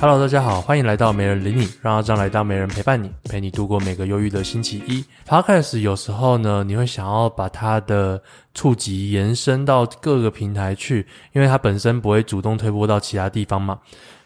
Hello，大家好，欢迎来到没人理你，让阿张来当没人陪伴你，陪你度过每个忧郁的星期一。Podcast 有时候呢，你会想要把它的触及延伸到各个平台去，因为它本身不会主动推播到其他地方嘛。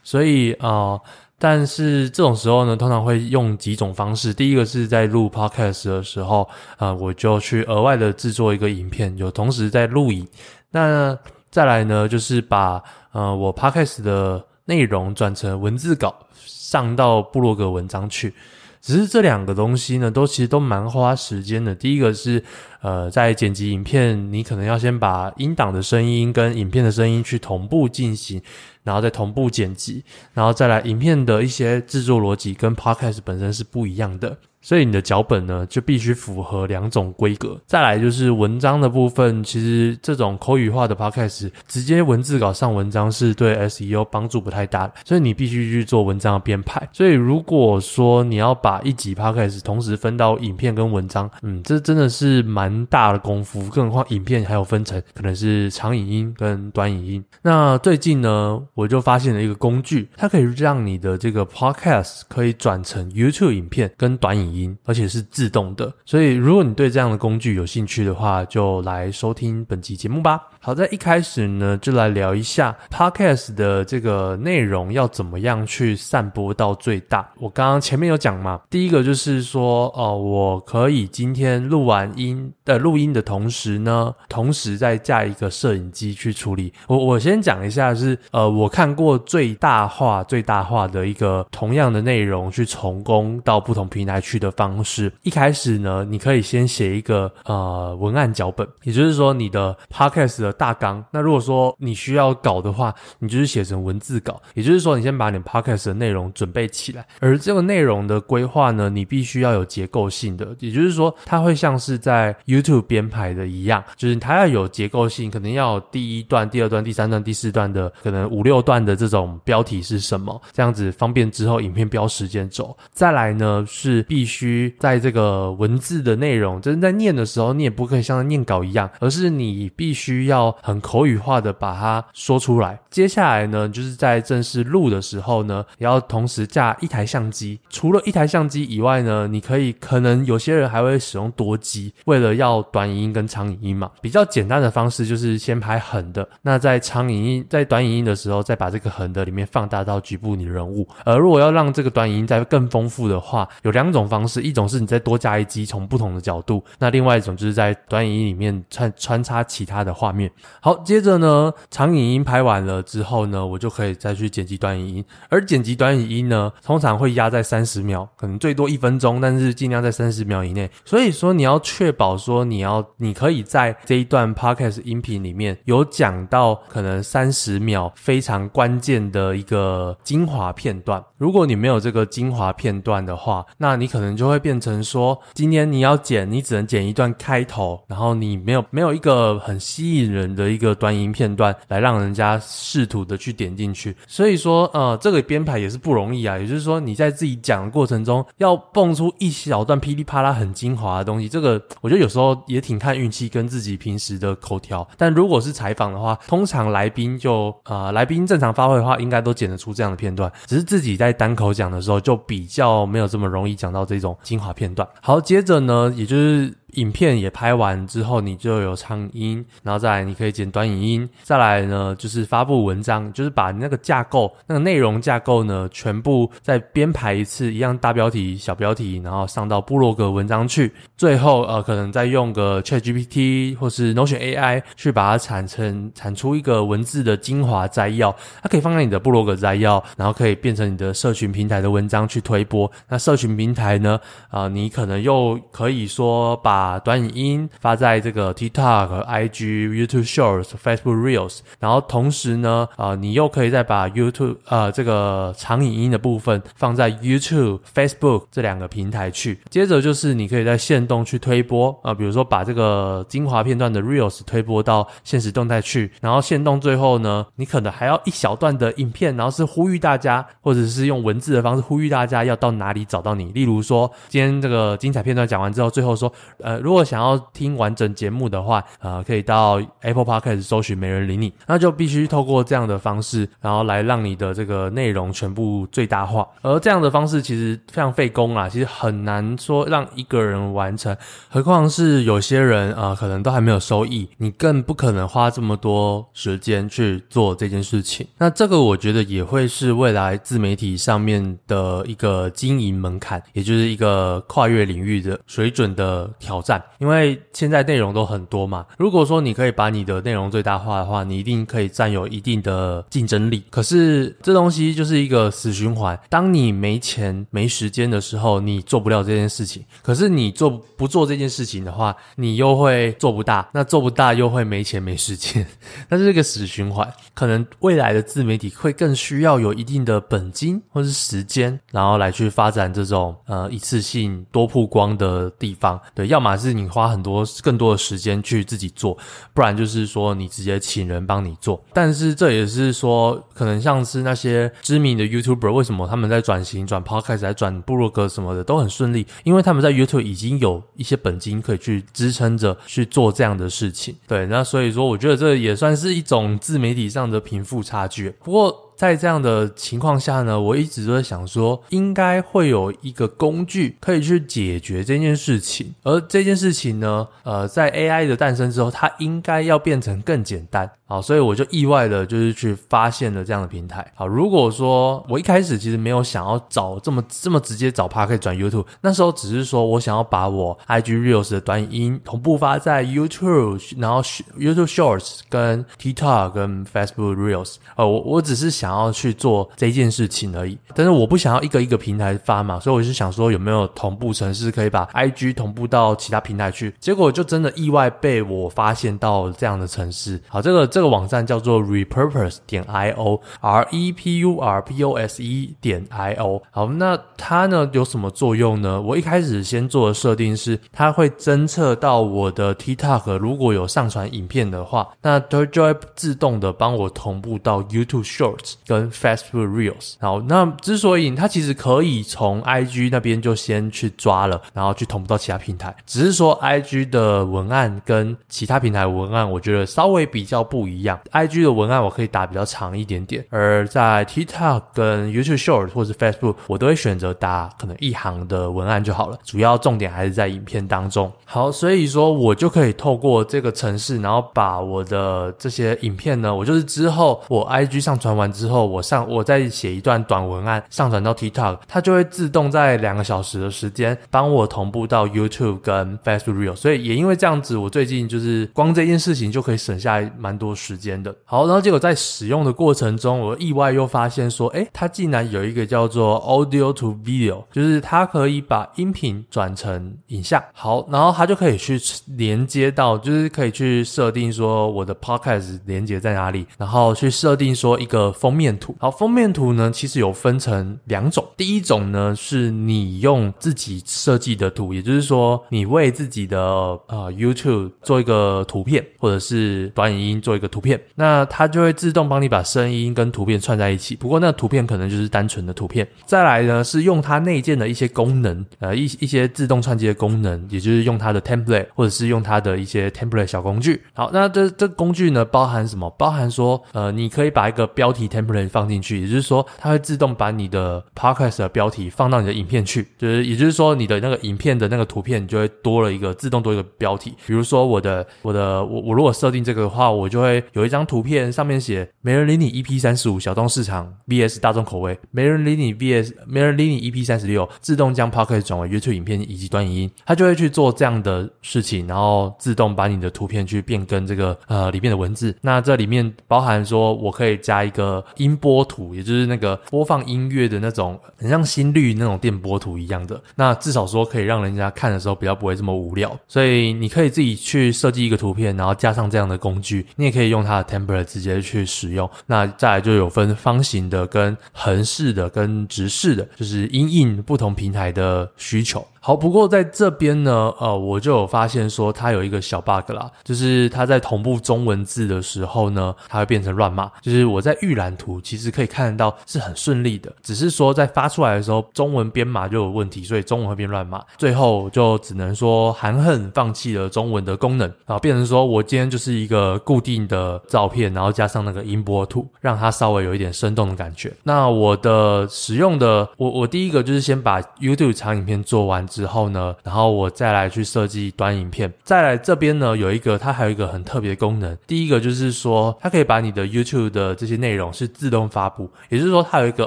所以啊、但是这种时候呢，通常会用几种方式。第一个是在录 Podcast 的时候，啊、呃，我就去额外的制作一个影片，有同时在录影。那再来呢，就是把呃我 Podcast 的内容转成文字稿，上到部落格文章去。只是这两个东西呢，都其实都蛮花时间的。第一个是，呃，在剪辑影片，你可能要先把音档的声音跟影片的声音去同步进行，然后再同步剪辑，然后再来影片的一些制作逻辑跟 Podcast 本身是不一样的。所以你的脚本呢，就必须符合两种规格。再来就是文章的部分，其实这种口语化的 podcast 直接文字稿上文章是对 SEO 帮助不太大的，所以你必须去做文章的编排。所以如果说你要把一集 podcast 同时分到影片跟文章，嗯，这真的是蛮大的功夫。更何况影片还有分成，可能是长影音跟短影音。那最近呢，我就发现了一个工具，它可以让你的这个 podcast 可以转成 YouTube 影片跟短影音。音，而且是自动的，所以如果你对这样的工具有兴趣的话，就来收听本期节目吧。好，在一开始呢，就来聊一下 Podcast 的这个内容要怎么样去散播到最大。我刚刚前面有讲嘛，第一个就是说，哦，我可以今天录完音的录音的同时呢，同时再架一个摄影机去处理。我我先讲一下是，呃，我看过最大化最大化的一个同样的内容去重工到不同平台去的方式。一开始呢，你可以先写一个呃文案脚本，也就是说你的 Podcast 的。大纲。那如果说你需要稿的话，你就是写成文字稿。也就是说，你先把你 podcast 的内容准备起来。而这个内容的规划呢，你必须要有结构性的。也就是说，它会像是在 YouTube 编排的一样，就是它要有结构性，可能要有第一段、第二段、第三段、第四段的，可能五六段的这种标题是什么，这样子方便之后影片标时间轴。再来呢，是必须需在这个文字的内容，就是在念的时候，你也不可以像念稿一样，而是你必须要。很口语化的把它说出来。接下来呢，就是在正式录的时候呢，也要同时架一台相机。除了一台相机以外呢，你可以可能有些人还会使用多机，为了要短影音跟长影音嘛。比较简单的方式就是先拍横的，那在长影音、在短影音的时候，再把这个横的里面放大到局部你的人物。而如果要让这个短影音再更丰富的话，有两种方式，一种是你再多加一机，从不同的角度；那另外一种就是在短影音里面穿穿插其他的画面。好，接着呢，长影音拍完了之后呢，我就可以再去剪辑短影音。而剪辑短影音呢，通常会压在三十秒，可能最多一分钟，但是尽量在三十秒以内。所以说，你要确保说，你要你可以在这一段 podcast 音频里面有讲到可能三十秒非常关键的一个精华片段。如果你没有这个精华片段的话，那你可能就会变成说，今天你要剪，你只能剪一段开头，然后你没有没有一个很吸引人。的一个短音片段来让人家试图的去点进去，所以说呃这个编排也是不容易啊。也就是说你在自己讲的过程中要蹦出一小段噼里啪啦很精华的东西，这个我觉得有时候也挺看运气跟自己平时的口条。但如果是采访的话，通常来宾就呃来宾正常发挥的话，应该都剪得出这样的片段。只是自己在单口讲的时候就比较没有这么容易讲到这种精华片段。好，接着呢，也就是。影片也拍完之后，你就有唱音，然后再来你可以剪短影音，再来呢就是发布文章，就是把那个架构、那个内容架构呢全部再编排一次，一样大标题、小标题，然后上到部落格文章去。最后呃，可能再用个 ChatGPT 或是 Notion AI 去把它产成产出一个文字的精华摘要，它可以放在你的部落格摘要，然后可以变成你的社群平台的文章去推播。那社群平台呢，啊、你可能又可以说把把短影音发在这个 TikTok、IG、YouTube Shorts、Facebook Reels，然后同时呢，呃，你又可以再把 YouTube 呃这个长影音的部分放在 YouTube、Facebook 这两个平台去。接着就是你可以在限动去推播啊、比如说把这个精华片段的 Reels 推播到现实动态去，然后限动最后呢，你可能还要一小段的影片，然后是呼吁大家，或者是用文字的方式呼吁大家要到哪里找到你。例如说，今天这个精彩片段讲完之后，最后说，呃。如果想要听完整节目的话，呃，可以到 Apple Podcast 搜寻没人理你，那就必须透过这样的方式，然后来让你的这个内容全部最大化。而这样的方式其实非常费工啊，其实很难说让一个人完成，何况是有些人啊、可能都还没有收益，你更不可能花这么多时间去做这件事情。那这个我觉得也会是未来自媒体上面的一个经营门槛，也就是一个跨越领域的水准的挑战。因为现在内容都很多嘛，如果说你可以把你的内容最大化的话，你一定可以占有一定的竞争力。可是这东西就是一个死循环，当你没钱没时间的时候，你做不了这件事情。可是你做不做这件事情的话，你又会做不大，那做不大又会没钱没时间，那是一个死循环。可能未来的自媒体会更需要有一定的本金或是时间，然后来去发展这种呃一次性多曝光的地方。对，要么是你花很多更多的时间去自己做，不然就是说你直接请人帮你做。但是这也是说，可能像是那些知名的 YouTuber，为什么他们在转型转 Podcast 来转部落格什么的都很顺利？因为他们在 YouTube 已经有一些本金可以去支撑着去做这样的事情。对，那所以说，我觉得这也算是一种自媒体上的贫富差距。不过，在这样的情况下呢，我一直都在想说，应该会有一个工具可以去解决这件事情。而这件事情呢，呃，在 AI 的诞生之后，它应该要变成更简单。好，所以我就意外的就是去发现了这样的平台。好，如果说我一开始其实没有想要找这么这么直接找 Podcast 转 YouTube，那时候只是说我想要把我 IG Reels 的短影音同步发在 YouTube，然后 YouTube Shorts 跟 TikTok 跟 Facebook Reels。呃，我我只是想要去做这件事情而已。但是我不想要一个一个平台发嘛，所以我就想说有没有同步程式可以把 IG 同步到其他平台去。结果就真的意外被我发现到这样的程式。好，这个这个。个网站叫做 repurpose 点 io，r e p u r p o s e 点 i o。好，那它呢有什么作用呢？我一开始先做的设定是，它会侦测到我的 TikTok 如果有上传影片的话，那它就会自动的帮我同步到 YouTube Shorts 跟 Facebook Reels。好，那之所以它其实可以从 IG 那边就先去抓了，然后去同步到其他平台，只是说 IG 的文案跟其他平台文案，我觉得稍微比较不一样。一样，IG 的文案我可以打比较长一点点，而在 TikTok 跟 YouTube Short 或是 Facebook，我都会选择打可能一行的文案就好了，主要重点还是在影片当中。好，所以说我就可以透过这个程式，然后把我的这些影片呢，我就是之后我 IG 上传完之后，我上我再写一段短文案上传到 TikTok，它就会自动在两个小时的时间帮我同步到 YouTube 跟 Facebook Real。所以也因为这样子，我最近就是光这件事情就可以省下蛮多时间的。好，然后结果在使用的过程中，我意外又发现说，诶，它竟然有一个叫做 Audio to Video，就是它可以把音频转成影像。好，然后它就可以去连接到，就是可以去设定说我的 Podcast 连接在哪里，然后去设定说一个封面图。好，封面图呢，其实有分成两种，第一种呢是你用自己设计的图，也就是说你为自己的呃 YouTube 做一个图片，或者是短影音做一个。图片，那它就会自动帮你把声音跟图片串在一起。不过那图片可能就是单纯的图片。再来呢，是用它内建的一些功能，呃，一一些自动串接的功能，也就是用它的 template 或者是用它的一些 template 小工具。好，那这这工具呢，包含什么？包含说，呃，你可以把一个标题 template 放进去，也就是说，它会自动把你的 podcast 的标题放到你的影片去，就是也就是说，你的那个影片的那个图片就会多了一个自动多一个标题。比如说我的我的我我如果设定这个的话，我就会。有一张图片，上面写“没人理你 EP 三十五小众市场 VS 大众口味”，“没人理你 VS 没人理你 EP 三十六”，自动将 Podcast 转为 YouTube 影片以及短影音，它就会去做这样的事情，然后自动把你的图片去变更这个呃里面的文字。那这里面包含说我可以加一个音波图，也就是那个播放音乐的那种，很像心率那种电波图一样的。那至少说可以让人家看的时候比较不会这么无聊。所以你可以自己去设计一个图片，然后加上这样的工具，你也可以。以用它的 template 直接去使用。那再来就有分方形的、跟横式的、跟直式的，就是因应不同平台的需求。好，不过在这边呢，呃，我就有发现说它有一个小 bug 啦，就是它在同步中文字的时候呢，它会变成乱码。就是我在预览图其实可以看得到是很顺利的，只是说在发出来的时候，中文编码就有问题，所以中文会变乱码。最后就只能说含恨放弃了中文的功能，然后变成说我今天就是一个固定的的照片，然后加上那个音波图，让它稍微有一点生动的感觉。那我的使用的，我我第一个就是先把 YouTube 长影片做完。之后呢，然后我再来去设计短影片。再来这边呢，有一个它还有一个很特别的功能。第一个就是说，它可以把你的 YouTube 的这些内容是自动发布，也就是说，它有一个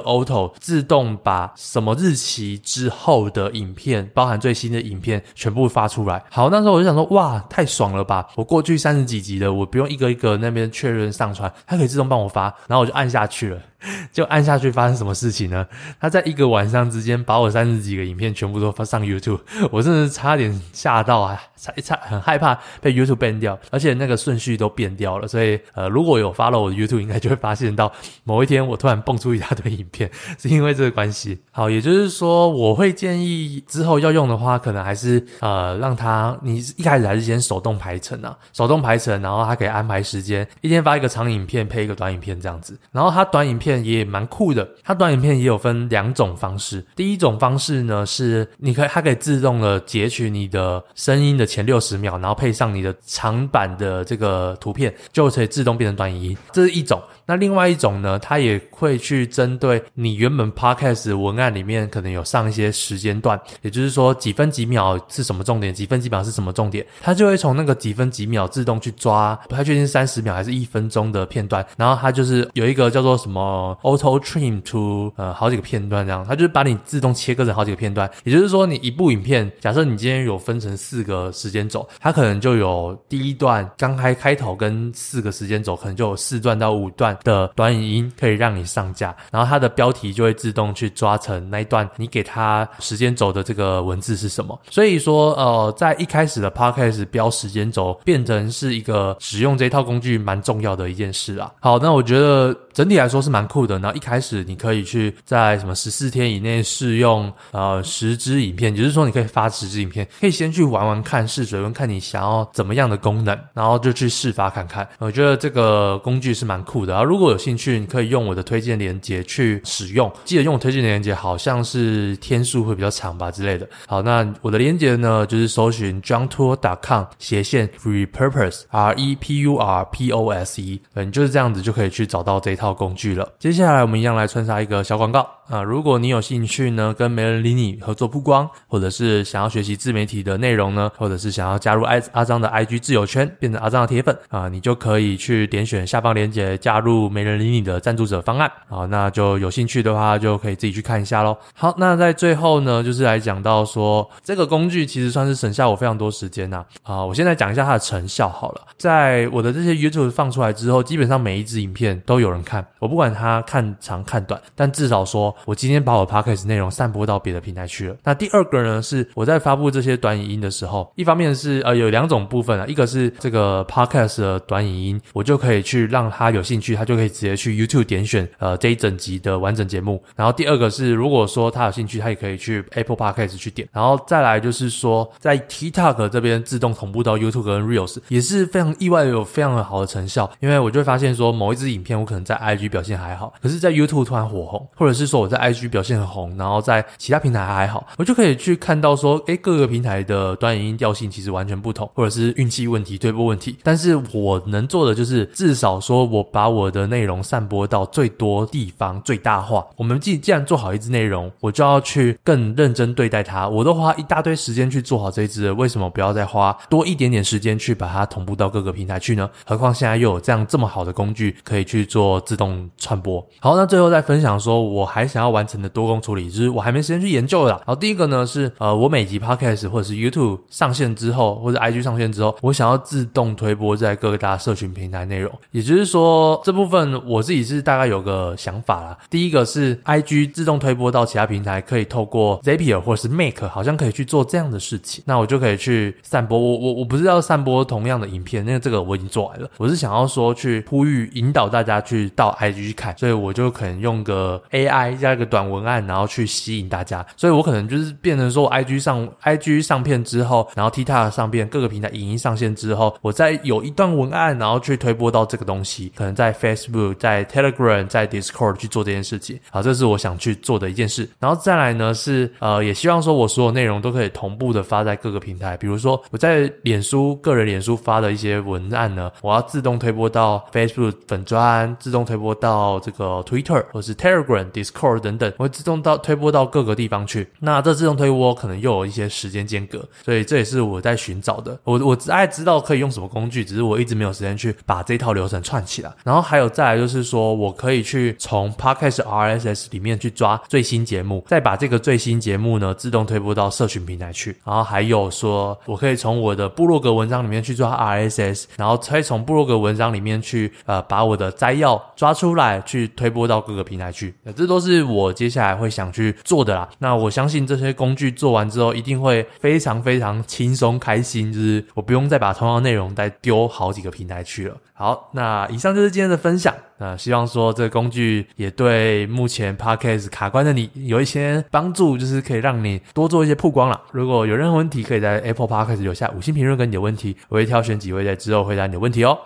Auto 自动把什么日期之后的影片，包含最新的影片全部发出来。好，那时候我就想说，哇，太爽了吧！我过去三十几集的，我不用一个一个那边确认上传，它可以自动帮我发，然后我就按下去了。就按下去，发生什么事情呢？他在一个晚上之间把我三十几个影片全部都发上 YouTube，我真的是差点吓到啊！差差很害怕被 YouTube ban 掉，而且那个顺序都变掉了。所以呃，如果有发了我的 YouTube，应该就会发现到某一天我突然蹦出一大堆影片，是因为这个关系。好，也就是说，我会建议之后要用的话，可能还是呃让他你一开始还是先手动排程啊，手动排程，然后他可以安排时间，间一天发一个长影片配一个短影片这样子，然后他短影片。也蛮酷的，它短影片也有分两种方式。第一种方式呢是，你可以它可以自动的截取你的声音的前六十秒，然后配上你的长版的这个图片，就可以自动变成短影音。这是一种。那另外一种呢，它也会去针对你原本 podcast 文案里面可能有上一些时间段，也就是说几分几秒是什么重点，几分几秒是什么重点，它就会从那个几分几秒自动去抓，不太确定三十秒还是一分钟的片段，然后它就是有一个叫做什么 auto trim to 呃好几个片段这样，它就是把你自动切割成好几个片段，也就是说你一部影片，假设你今天有分成四个时间轴，它可能就有第一段刚开开头跟四个时间轴，可能就有四段到五段。的短影音可以让你上架，然后它的标题就会自动去抓成那一段你给它时间轴的这个文字是什么。所以说，呃，在一开始的 podcast 标时间轴变成是一个使用这一套工工具蛮重要的一件事啊。好，那我觉得整体来说是蛮酷的。然后一开始你可以去在什么十四天以内试用呃十支影片，也就是说你可以发十支影片，可以先去玩玩看试水温，看你想要怎么样的功能，然后就去试发看看。我觉得这个工具是蛮酷的。如果有兴趣，你可以用我的推荐链接去使用。记得用我推荐链接，好像是天数会比较长吧之类的。好，那我的链接呢，就是搜寻 johntour.com 斜线 repurpose r e p u r p o s e，嗯，就是这样子就可以去找到这一套工具了。接下来我们一样来穿插一个小广告啊，如果你有兴趣呢，跟没人理你合作曝光，或者是想要学习自媒体的内容呢，或者是想要加入阿阿张的 IG 自由圈，变成阿张的铁粉啊，你就可以去点选下方链接加入。没人理你的赞助者方案，啊，那就有兴趣的话就可以自己去看一下喽。好，那在最后呢，就是来讲到说这个工具其实算是省下我非常多时间呐。啊，我现在讲一下它的成效好了。在我的这些 YouTube 放出来之后，基本上每一支影片都有人看，我不管他看长看短，但至少说我今天把我 Podcast 内容散播到别的平台去了。那第二个呢，是我在发布这些短影音的时候，一方面是呃有两种部分啊，一个是这个 Podcast 的短影音，我就可以去让他有兴趣，他就可以直接去 YouTube 点选呃这一整集的完整节目。然后第二个是，如果说他有兴趣，他也可以去 Apple Podcast 去点。然后再来就是说，在 TikTok 这边自动同步到 YouTube 跟 Reels 也是非常意外有非常好的成效。因为我就会发现说，某一支影片我可能在 IG 表现还好，可是在 YouTube 突然火红，或者是说我在 IG 表现很红，然后在其他平台还好，我就可以去看到说，诶，各个平台的短影音调性其实完全不同，或者是运气问题、推播问题。但是我能做的就是至少说我把我的内容散播到最多地方，最大化。我们既既然做好一支内容，我就要去更认真对待它。我都花一大堆时间去做好这一支，为什么不要再花多一点点时间去把它同步到各个平台去呢？何况现在又有这样这么好的工具可以去做自动传播。好，那最后再分享说，我还想要完成的多工处理，就是我还没时间去研究了。好，第一个呢是呃，我每集 Podcast 或者是 YouTube 上线之后，或者 IG 上线之后，我想要自动推播在各个大社群平台内容。也就是说，这部分。我自己是大概有个想法啦，第一个是 IG 自动推播到其他平台，可以透过 Zapier 或是 Make，好像可以去做这样的事情，那我就可以去散播。我我我不是要散播同样的影片，因为这个我已经做完了。我是想要说去呼吁引导大家去到 IG 去看，所以我就可能用个 AI 加一个短文案，然后去吸引大家，所以我可能就是变成说 IG 上 IG 上片之后，然后 TikTok 上片，各个平台影音上线之后，我再有一段文案，然后去推播到这个东西，可能在 Facebook、在 Telegram、在 Discord 去做这件事情。好，这是我想去做的一件事。然后再来呢是呃，也希望说我所有内容都可以同步的发在各个平台，比如说我在脸书个人脸书发的一些文案呢，我要自动推播到 Facebook 粉砖，自动推播到这个 Twitter 或是 Telegram、Discord 等等，会自动到推播到各个地方去。那这自动推播可能又有一些时间间隔，所以这也是我在寻找的。我我只爱知道可以用什么工具，只是我一直没有时间去把这套流程串起来。然后还有再来就是说我可以去从 Podcast RSS 里面去抓最新节目，再把这个最新节目呢自动推播到社群平台去。然后还有说我可以从我的部落格文章里面去抓 RSS，然后再从部落格文章里面去呃把我的摘要抓出来去推播到各个平台去。那这都是我接下来会想去做的啦。那我相信这些工具做完之后，一定会非常非常轻松开心，就是我不用再把同样的内容再丢好几个平台去了。好，那以上就是今天的分享。那希望说这个工具也对目前 Podcast 卡关的你有一些帮助，就是可以让你多做一些曝光了。如果有任何问题，可以在 Apple Podcast 留下五星评论跟你的问题，我会挑选几位在之后回答你的问题哦。